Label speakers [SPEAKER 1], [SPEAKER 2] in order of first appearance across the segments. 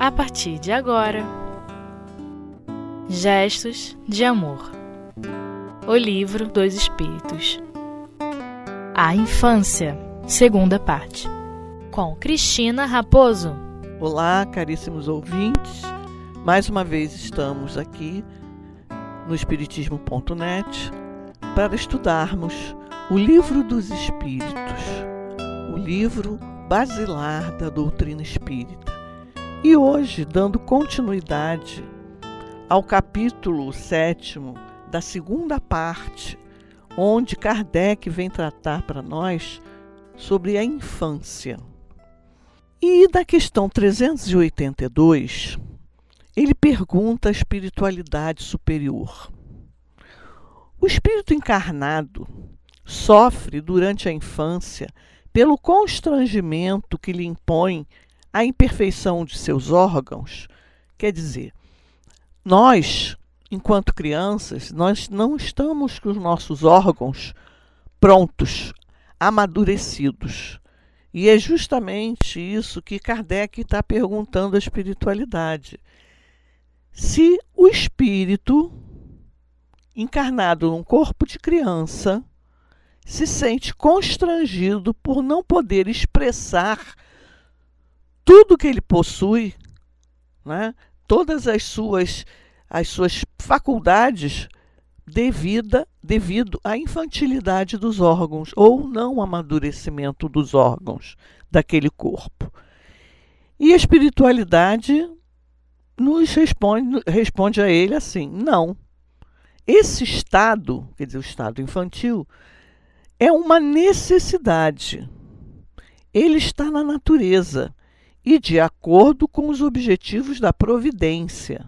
[SPEAKER 1] a partir de agora. Gestos de Amor O Livro dos Espíritos A Infância, segunda parte, com Cristina Raposo.
[SPEAKER 2] Olá, caríssimos ouvintes. Mais uma vez estamos aqui no Espiritismo.net para estudarmos o Livro dos Espíritos, o livro basilar da doutrina espírita. E hoje, dando continuidade ao capítulo sétimo da segunda parte, onde Kardec vem tratar para nós sobre a infância. E da questão 382, ele pergunta a espiritualidade superior. O espírito encarnado sofre durante a infância pelo constrangimento que lhe impõe a imperfeição de seus órgãos. Quer dizer, nós, enquanto crianças, nós não estamos com os nossos órgãos prontos, amadurecidos. E é justamente isso que Kardec está perguntando à espiritualidade. Se o espírito, encarnado num corpo de criança, se sente constrangido por não poder expressar tudo que ele possui, né? todas as suas, as suas faculdades devida, devido à infantilidade dos órgãos ou não amadurecimento dos órgãos daquele corpo. E a espiritualidade nos responde, responde a ele assim: não. Esse estado, quer dizer, o estado infantil, é uma necessidade. Ele está na natureza e de acordo com os objetivos da providência.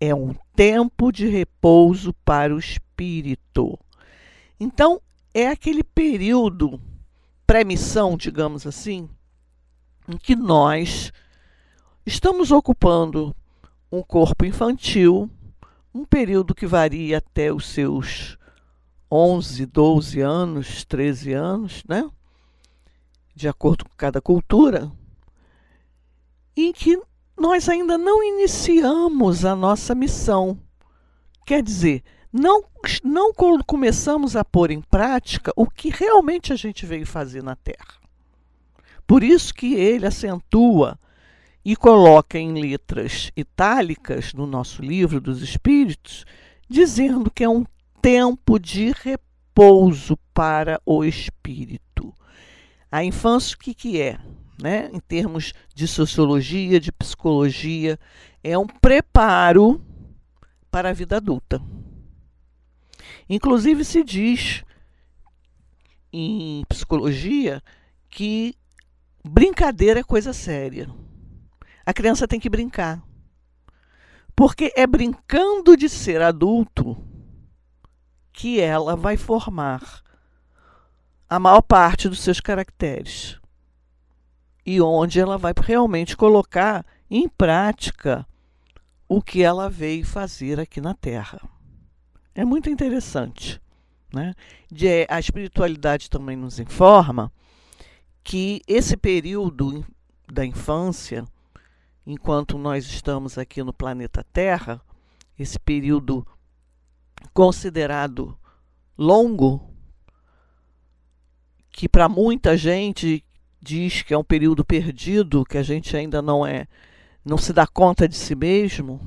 [SPEAKER 2] É um tempo de repouso para o espírito. Então, é aquele período pré-missão, digamos assim, em que nós estamos ocupando um corpo infantil, um período que varia até os seus 11, 12 anos, 13 anos, né? De acordo com cada cultura, em que nós ainda não iniciamos a nossa missão. Quer dizer, não, não começamos a pôr em prática o que realmente a gente veio fazer na Terra. Por isso que ele acentua e coloca em letras itálicas no nosso livro dos Espíritos, dizendo que é um tempo de repouso para o espírito. A infância, o que, que é? Né? Em termos de sociologia, de psicologia, é um preparo para a vida adulta. Inclusive, se diz em psicologia que brincadeira é coisa séria. A criança tem que brincar. Porque é brincando de ser adulto que ela vai formar a maior parte dos seus caracteres e onde ela vai realmente colocar em prática o que ela veio fazer aqui na Terra. É muito interessante. Né? De, a espiritualidade também nos informa que esse período da infância, enquanto nós estamos aqui no planeta Terra, esse período considerado longo, que para muita gente diz que é um período perdido, que a gente ainda não é, não se dá conta de si mesmo,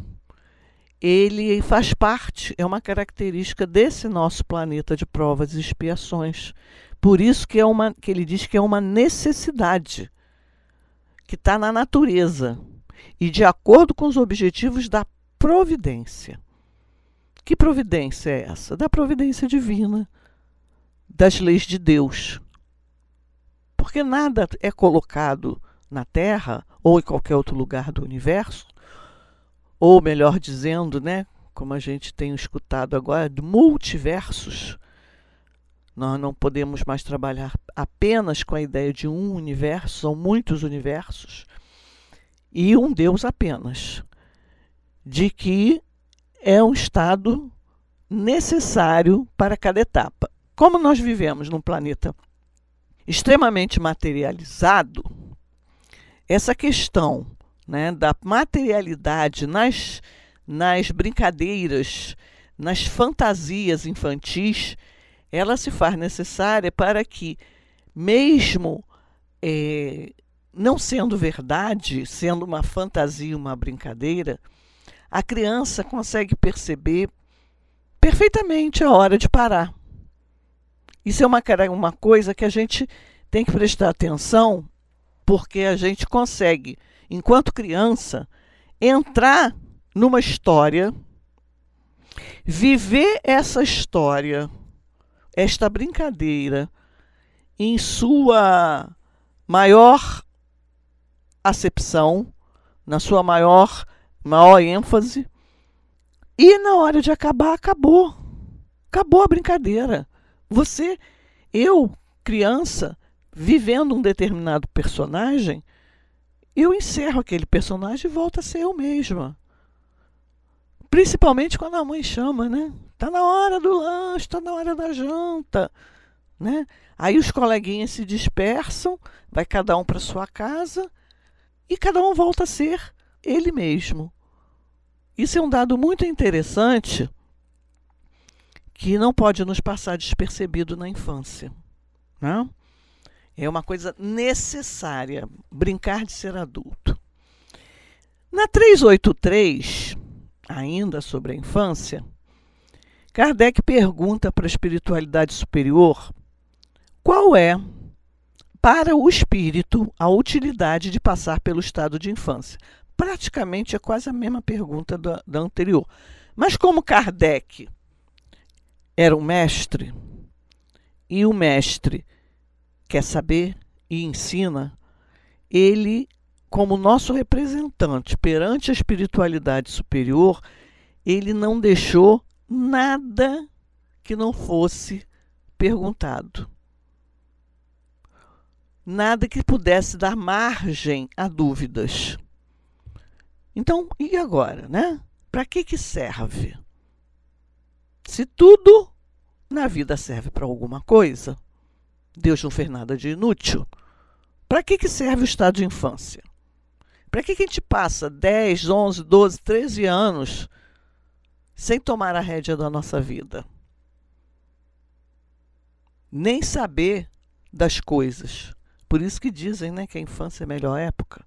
[SPEAKER 2] ele faz parte, é uma característica desse nosso planeta de provas e expiações. Por isso que, é uma, que ele diz que é uma necessidade que está na natureza e de acordo com os objetivos da providência. Que providência é essa? Da providência divina, das leis de Deus. Porque nada é colocado na Terra ou em qualquer outro lugar do universo, ou melhor dizendo, né, como a gente tem escutado agora, de multiversos. Nós não podemos mais trabalhar apenas com a ideia de um universo, são muitos universos, e um Deus apenas. De que é um estado necessário para cada etapa. Como nós vivemos num planeta extremamente materializado, essa questão né, da materialidade nas, nas brincadeiras, nas fantasias infantis, ela se faz necessária para que, mesmo é, não sendo verdade, sendo uma fantasia, uma brincadeira, a criança consegue perceber perfeitamente a hora de parar. Isso é uma, uma coisa que a gente tem que prestar atenção, porque a gente consegue, enquanto criança, entrar numa história, viver essa história, esta brincadeira, em sua maior acepção, na sua maior, maior ênfase, e na hora de acabar, acabou. Acabou a brincadeira. Você, eu, criança, vivendo um determinado personagem, eu encerro aquele personagem e volto a ser eu mesma. Principalmente quando a mãe chama, né? Tá na hora do lanche, tá na hora da janta, né? Aí os coleguinhas se dispersam, vai cada um para sua casa e cada um volta a ser ele mesmo. Isso é um dado muito interessante que não pode nos passar despercebido na infância. Né? É uma coisa necessária, brincar de ser adulto. Na 383, ainda sobre a infância, Kardec pergunta para a espiritualidade superior qual é, para o espírito, a utilidade de passar pelo estado de infância. Praticamente é quase a mesma pergunta da, da anterior. Mas como Kardec era um mestre, e o mestre quer saber e ensina, ele, como nosso representante perante a espiritualidade superior, ele não deixou nada que não fosse perguntado. Nada que pudesse dar margem a dúvidas. Então, e agora, né? Para que que serve? Se tudo na vida serve para alguma coisa, Deus não fez nada de inútil. Para que, que serve o estado de infância? Para que, que a gente passa 10, 11, 12, 13 anos sem tomar a rédea da nossa vida? Nem saber das coisas. Por isso que dizem né, que a infância é a melhor época.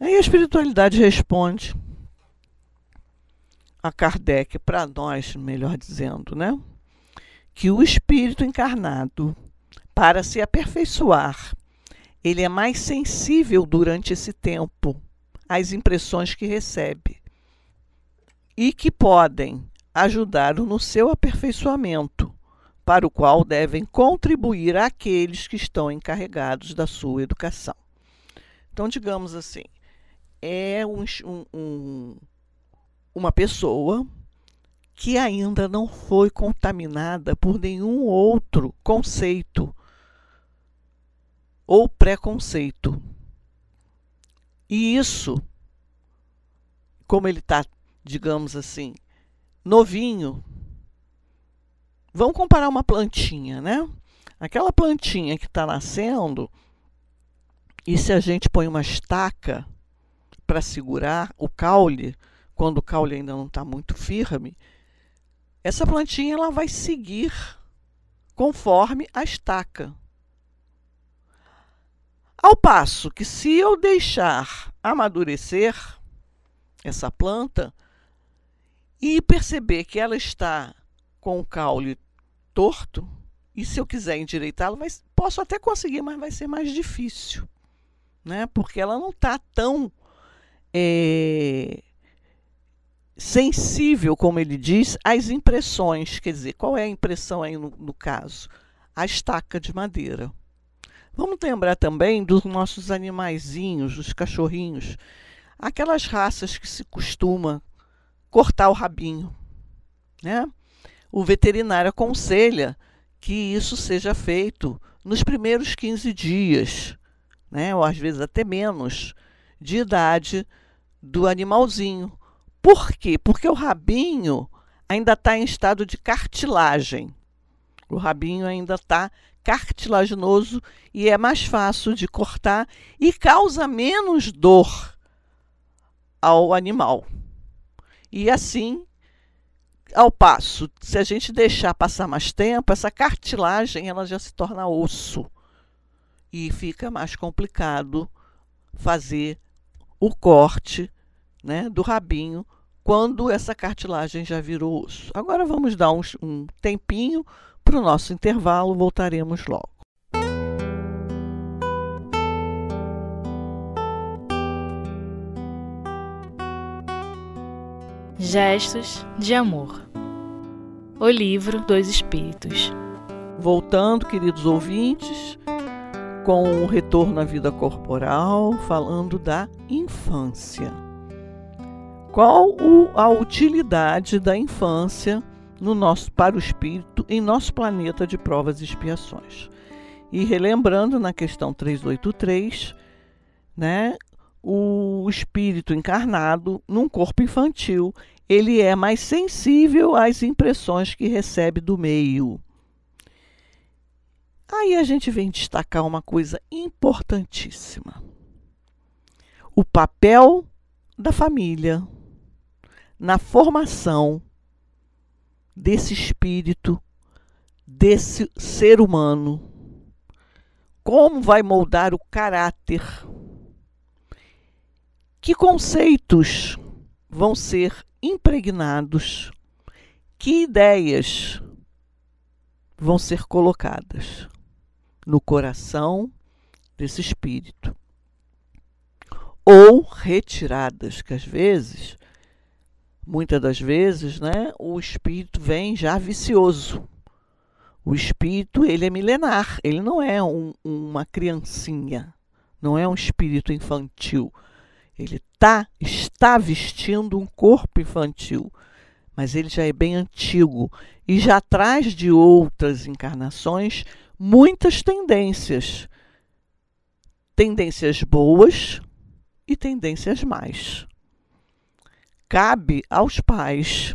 [SPEAKER 2] Aí a espiritualidade responde a Kardec, para nós, melhor dizendo, né? Que o espírito encarnado, para se aperfeiçoar, ele é mais sensível durante esse tempo às impressões que recebe e que podem ajudá-lo no seu aperfeiçoamento, para o qual devem contribuir aqueles que estão encarregados da sua educação. Então, digamos assim, é um, um, uma pessoa que ainda não foi contaminada por nenhum outro conceito ou preconceito. E isso, como ele está, digamos assim, novinho, vamos comparar uma plantinha, né? Aquela plantinha que está nascendo, e se a gente põe uma estaca para segurar o caule, quando o caule ainda não está muito firme, essa plantinha ela vai seguir conforme a estaca. Ao passo que se eu deixar amadurecer essa planta e perceber que ela está com o caule torto, e se eu quiser endireitá-lo, posso até conseguir, mas vai ser mais difícil, né? Porque ela não está tão é, sensível, como ele diz, às impressões. Quer dizer, qual é a impressão aí no, no caso? A estaca de madeira. Vamos lembrar também dos nossos animaizinhos, dos cachorrinhos, aquelas raças que se costuma cortar o rabinho, né? O veterinário aconselha que isso seja feito nos primeiros 15 dias, né? Ou às vezes até menos de idade do animalzinho, por quê? Porque o rabinho ainda está em estado de cartilagem. O rabinho ainda está cartilaginoso e é mais fácil de cortar e causa menos dor ao animal. E assim, ao passo, se a gente deixar passar mais tempo, essa cartilagem ela já se torna osso e fica mais complicado fazer o corte né, do rabinho quando essa cartilagem já virou osso. Agora vamos dar um, um tempinho para o nosso intervalo, voltaremos logo.
[SPEAKER 1] Gestos de Amor O Livro dos Espíritos
[SPEAKER 2] Voltando, queridos ouvintes, com o retorno à vida corporal, falando da infância. Qual o, a utilidade da infância no nosso, para o espírito em nosso planeta de provas e expiações? E relembrando na questão 383, né, o espírito encarnado num corpo infantil, ele é mais sensível às impressões que recebe do meio. Aí a gente vem destacar uma coisa importantíssima: o papel da família na formação desse espírito, desse ser humano. Como vai moldar o caráter? Que conceitos vão ser impregnados? Que ideias vão ser colocadas no coração desse espírito? Ou retiradas, que às vezes muitas das vezes, né, o espírito vem já vicioso. O espírito, ele é milenar, ele não é um, uma criancinha, não é um espírito infantil. Ele tá, está vestindo um corpo infantil, mas ele já é bem antigo e já traz de outras encarnações muitas tendências. Tendências boas e tendências más cabe aos pais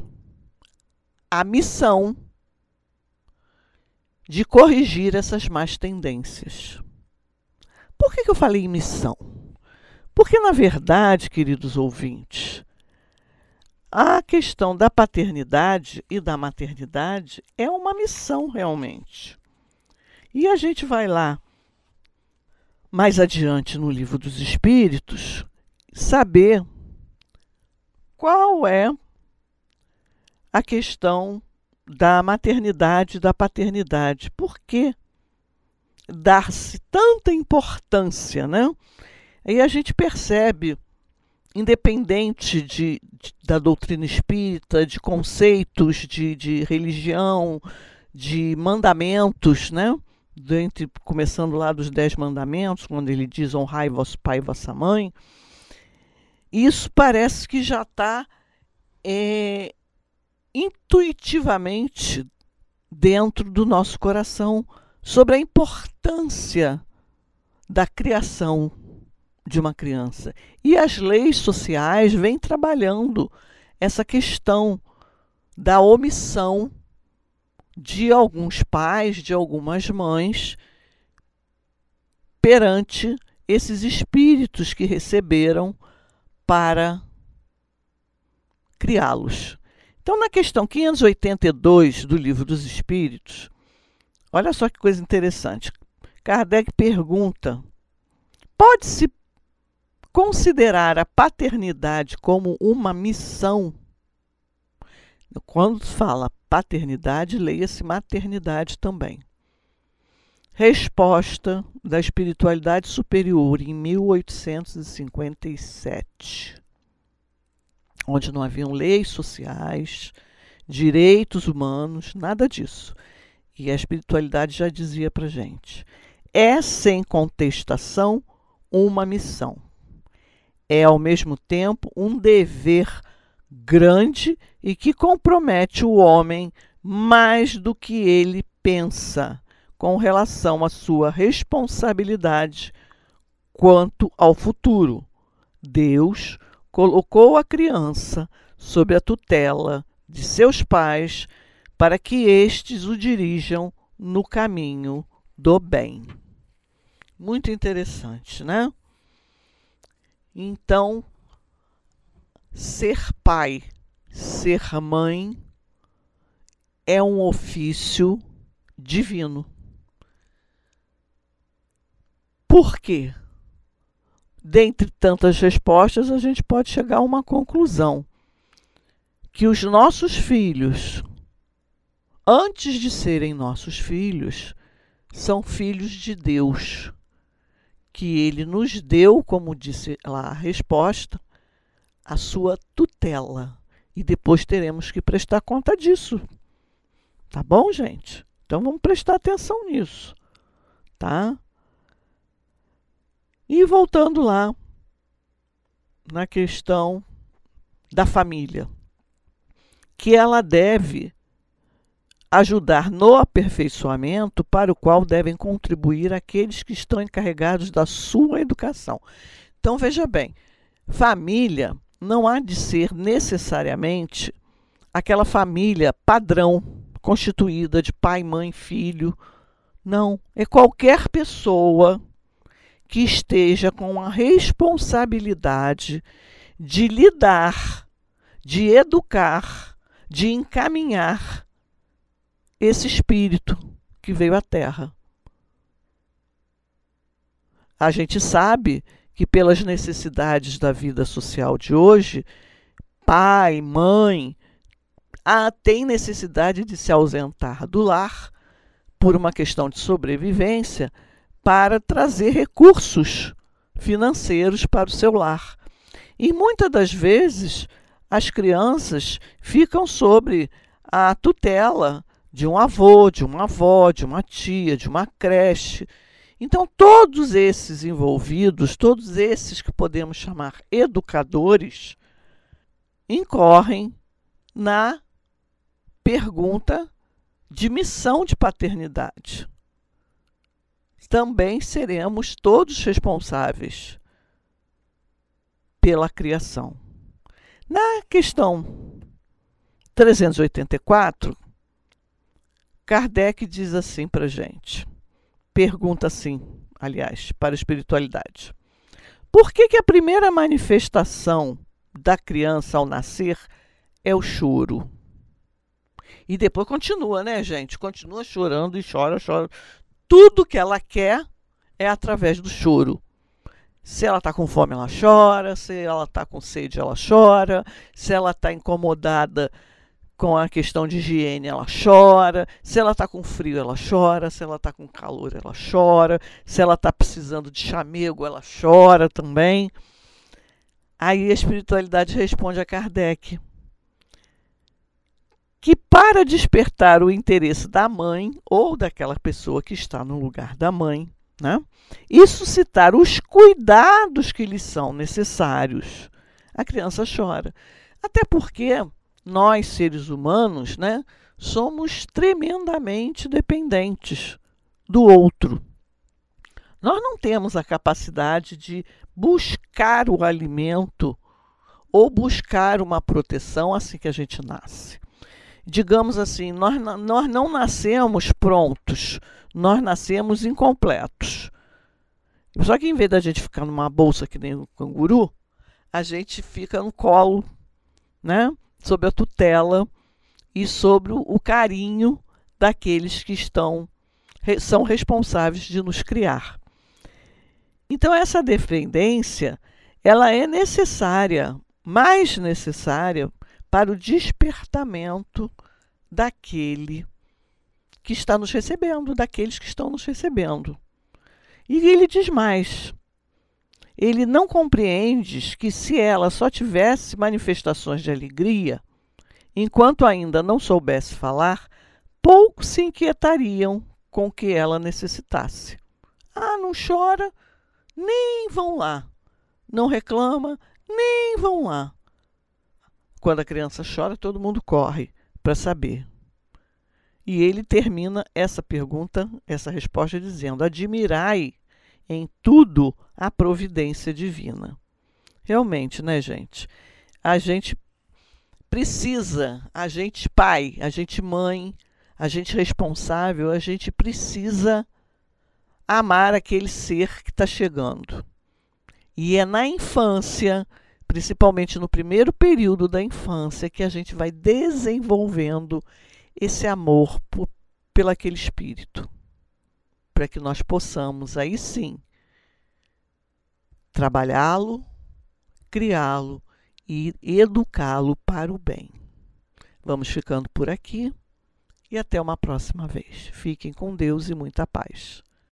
[SPEAKER 2] a missão de corrigir essas más tendências. Por que, que eu falei missão? Porque, na verdade, queridos ouvintes, a questão da paternidade e da maternidade é uma missão realmente. E a gente vai lá mais adiante no livro dos Espíritos saber qual é a questão da maternidade e da paternidade? Por que dar-se tanta importância, né? Aí a gente percebe, independente de, de, da doutrina espírita, de conceitos de, de religião, de mandamentos, né? Começando lá dos dez mandamentos, quando ele diz honrai vosso pai e vossa mãe, isso parece que já está é, intuitivamente dentro do nosso coração sobre a importância da criação de uma criança. E as leis sociais vêm trabalhando essa questão da omissão de alguns pais, de algumas mães, perante esses espíritos que receberam para criá-los. Então, na questão 582 do Livro dos Espíritos, olha só que coisa interessante. Kardec pergunta: pode-se considerar a paternidade como uma missão? Quando fala paternidade, leia-se maternidade também. Resposta da Espiritualidade Superior, em 1857, onde não haviam leis sociais, direitos humanos, nada disso. E a espiritualidade já dizia para gente: é sem contestação uma missão. É ao mesmo tempo um dever grande e que compromete o homem mais do que ele pensa com relação à sua responsabilidade quanto ao futuro. Deus colocou a criança sob a tutela de seus pais para que estes o dirijam no caminho do bem. Muito interessante, né? Então, ser pai, ser mãe é um ofício divino. Por quê? Dentre tantas respostas, a gente pode chegar a uma conclusão: que os nossos filhos, antes de serem nossos filhos, são filhos de Deus, que Ele nos deu, como disse lá a resposta, a sua tutela. E depois teremos que prestar conta disso. Tá bom, gente? Então vamos prestar atenção nisso, tá? E voltando lá na questão da família, que ela deve ajudar no aperfeiçoamento para o qual devem contribuir aqueles que estão encarregados da sua educação. Então veja bem, família não há de ser necessariamente aquela família padrão constituída de pai, mãe, filho. Não, é qualquer pessoa que esteja com a responsabilidade de lidar, de educar, de encaminhar esse espírito que veio à Terra. A gente sabe que, pelas necessidades da vida social de hoje, pai, mãe, ah, tem necessidade de se ausentar do lar por uma questão de sobrevivência para trazer recursos financeiros para o seu lar. E muitas das vezes as crianças ficam sobre a tutela de um avô, de uma avó, de uma tia, de uma creche. Então, todos esses envolvidos, todos esses que podemos chamar educadores, incorrem na pergunta de missão de paternidade também seremos todos responsáveis pela criação. Na questão 384, Kardec diz assim para gente, pergunta assim, aliás, para a espiritualidade. Por que, que a primeira manifestação da criança ao nascer é o choro? E depois continua, né, gente? Continua chorando e chora, chora, tudo que ela quer é através do choro. Se ela está com fome, ela chora. Se ela está com sede, ela chora. Se ela está incomodada com a questão de higiene, ela chora. Se ela está com frio, ela chora. Se ela está com calor, ela chora. Se ela está precisando de chamego, ela chora também. Aí a espiritualidade responde a Kardec que, para despertar o interesse da mãe ou daquela pessoa que está no lugar da mãe, né, e suscitar os cuidados que lhe são necessários, a criança chora. Até porque nós, seres humanos, né, somos tremendamente dependentes do outro. Nós não temos a capacidade de buscar o alimento ou buscar uma proteção assim que a gente nasce digamos assim, nós, nós não nascemos prontos, nós nascemos incompletos. Só que em vez da gente ficar numa bolsa que nem um canguru, a gente fica no colo, né? Sob a tutela e sobre o carinho daqueles que estão são responsáveis de nos criar. Então essa dependência, ela é necessária, mais necessária para o despertamento daquele que está nos recebendo, daqueles que estão nos recebendo. E ele diz mais: ele não compreende que se ela só tivesse manifestações de alegria, enquanto ainda não soubesse falar, pouco se inquietariam com o que ela necessitasse. Ah, não chora, nem vão lá. Não reclama, nem vão lá. Quando a criança chora, todo mundo corre para saber. E ele termina essa pergunta, essa resposta, dizendo: Admirai em tudo a providência divina. Realmente, né, gente? A gente precisa, a gente pai, a gente mãe, a gente responsável, a gente precisa amar aquele ser que está chegando. E é na infância principalmente no primeiro período da infância, que a gente vai desenvolvendo esse amor por, pelo aquele espírito, para que nós possamos aí sim trabalhá-lo, criá-lo e educá-lo para o bem. Vamos ficando por aqui e até uma próxima vez. Fiquem com Deus e muita paz.